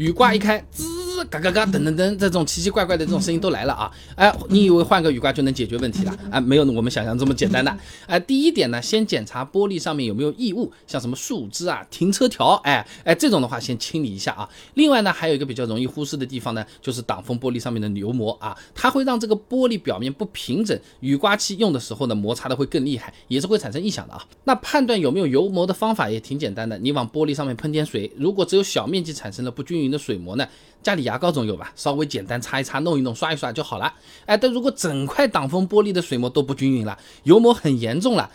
雨刮一开，滋。嘎嘎嘎，噔噔噔，这种奇奇怪怪的这种声音都来了啊！哎，你以为换个雨刮就能解决问题了？啊，没有我们想象这么简单的。哎，第一点呢，先检查玻璃上面有没有异物，像什么树枝啊、停车条，哎哎，这种的话先清理一下啊。另外呢，还有一个比较容易忽视的地方呢，就是挡风玻璃上面的油膜啊，它会让这个玻璃表面不平整，雨刮器用的时候呢，摩擦的会更厉害，也是会产生异响的啊。那判断有没有油膜的方法也挺简单的，你往玻璃上面喷点水，如果只有小面积产生了不均匀的水膜呢？家里牙膏总有吧，稍微简单擦一擦、弄一弄、刷一刷就好了。哎，但如果整块挡风玻璃的水膜都不均匀了，油膜很严重了。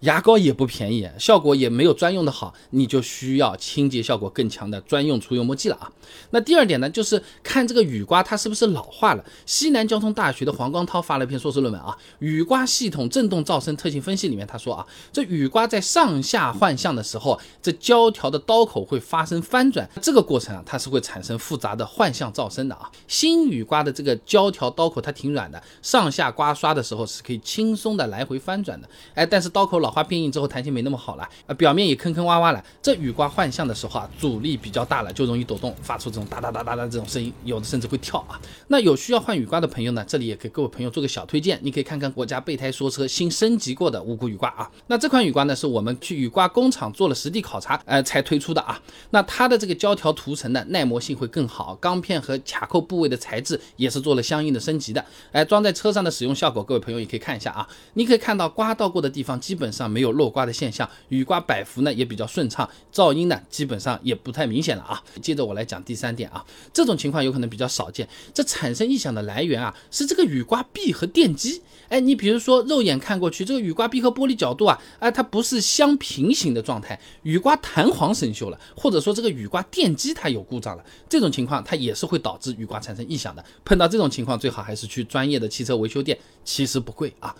牙膏也不便宜，效果也没有专用的好，你就需要清洁效果更强的专用除油膜剂了啊。那第二点呢，就是看这个雨刮它是不是老化了。西南交通大学的黄光涛发了一篇硕士论文啊，雨刮系统振动噪声特性分析里面他说啊，这雨刮在上下换向的时候，这胶条的刀口会发生翻转，这个过程啊，它是会产生复杂的换向噪声的啊。新雨刮的这个胶条刀口它挺软的，上下刮刷的时候是可以轻松的来回翻转的。哎，但是刀口老。老化变硬之后，弹性没那么好了，呃，表面也坑坑洼洼了。这雨刮换向的时候啊，阻力比较大了，就容易抖动，发出这种哒哒哒哒哒这种声音，有的甚至会跳啊。那有需要换雨刮的朋友呢，这里也给各位朋友做个小推荐，你可以看看国家备胎说车新升级过的无骨雨刮啊。那这款雨刮呢，是我们去雨刮工厂做了实地考察，呃，才推出的啊。那它的这个胶条涂层的耐磨性会更好，钢片和卡扣部位的材质也是做了相应的升级的。哎，装在车上的使用效果，各位朋友也可以看一下啊。你可以看到刮到过的地方基本上。上没有漏刮的现象，雨刮摆幅呢也比较顺畅，噪音呢基本上也不太明显了啊。接着我来讲第三点啊，这种情况有可能比较少见，这产生异响的来源啊是这个雨刮臂和电机。哎，你比如说肉眼看过去，这个雨刮臂和玻璃角度啊，哎它不是相平行的状态，雨刮弹簧生锈了，或者说这个雨刮电机它有故障了，这种情况它也是会导致雨刮产生异响的。碰到这种情况，最好还是去专业的汽车维修店，其实不贵啊。